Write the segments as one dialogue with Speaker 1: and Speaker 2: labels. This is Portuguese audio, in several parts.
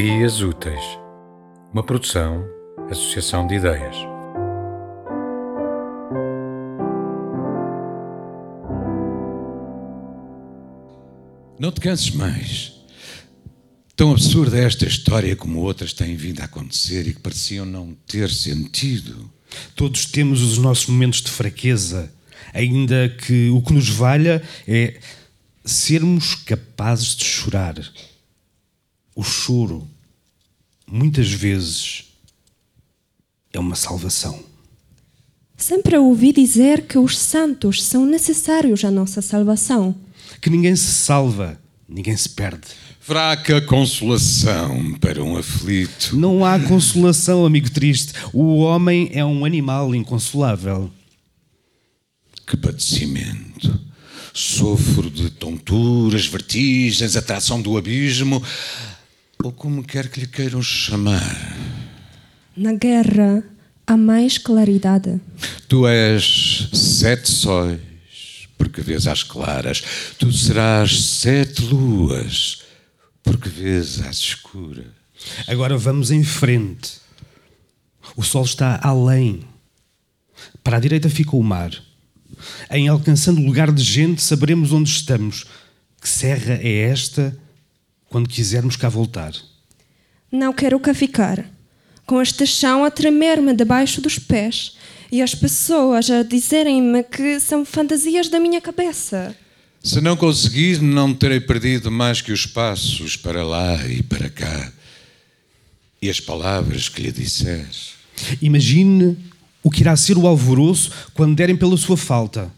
Speaker 1: Ideias Úteis, uma produção, associação de ideias.
Speaker 2: Não te canses mais. Tão absurda é esta história como outras têm vindo a acontecer e que pareciam não ter sentido.
Speaker 3: Todos temos os nossos momentos de fraqueza, ainda que o que nos valha é sermos capazes de chorar. O choro, muitas vezes, é uma salvação.
Speaker 4: Sempre ouvi dizer que os santos são necessários à nossa salvação.
Speaker 3: Que ninguém se salva, ninguém se perde.
Speaker 2: Fraca consolação para um aflito.
Speaker 3: Não há consolação, amigo triste. O homem é um animal inconsolável.
Speaker 2: Que padecimento. Sofro de tonturas, vertigens, atração do abismo, ou como quer que lhe queiram chamar.
Speaker 4: Na guerra há mais claridade.
Speaker 2: Tu és sete sóis, porque vês às claras. Tu serás sete luas, porque vês às escuras.
Speaker 3: Agora vamos em frente. O sol está além. Para a direita fica o mar. Em alcançando o lugar de gente, saberemos onde estamos. Que serra é esta quando quisermos cá voltar?
Speaker 4: Não quero cá ficar, com este chão a tremer-me debaixo dos pés e as pessoas a dizerem-me que são fantasias da minha cabeça.
Speaker 2: Se não conseguir, não terei perdido mais que os passos para lá e para cá e as palavras que lhe disseres.
Speaker 3: Imagine o que irá ser o alvoroço quando derem pela sua falta.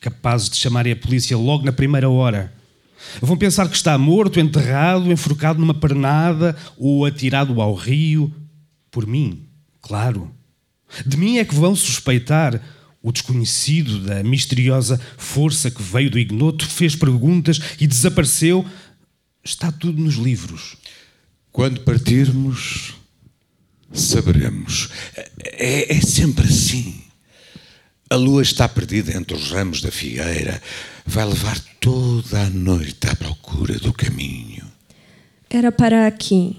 Speaker 3: Capazes de chamarem a polícia logo na primeira hora. Vão pensar que está morto, enterrado, enforcado numa pernada ou atirado ao rio. Por mim, claro. De mim é que vão suspeitar. O desconhecido da misteriosa força que veio do ignoto fez perguntas e desapareceu. Está tudo nos livros.
Speaker 2: Quando partirmos, saberemos. É, é sempre assim. A lua está perdida entre os ramos da figueira. Vai levar toda a noite à procura do caminho.
Speaker 4: Era para aqui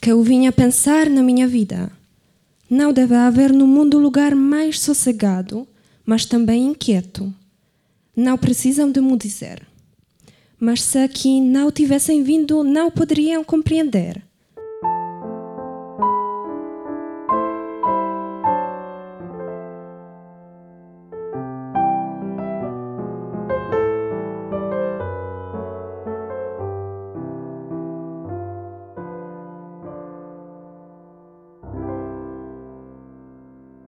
Speaker 4: que eu vinha pensar na minha vida. Não deve haver no mundo lugar mais sossegado, mas também inquieto. Não precisam de me dizer. Mas se aqui não tivessem vindo, não poderiam compreender.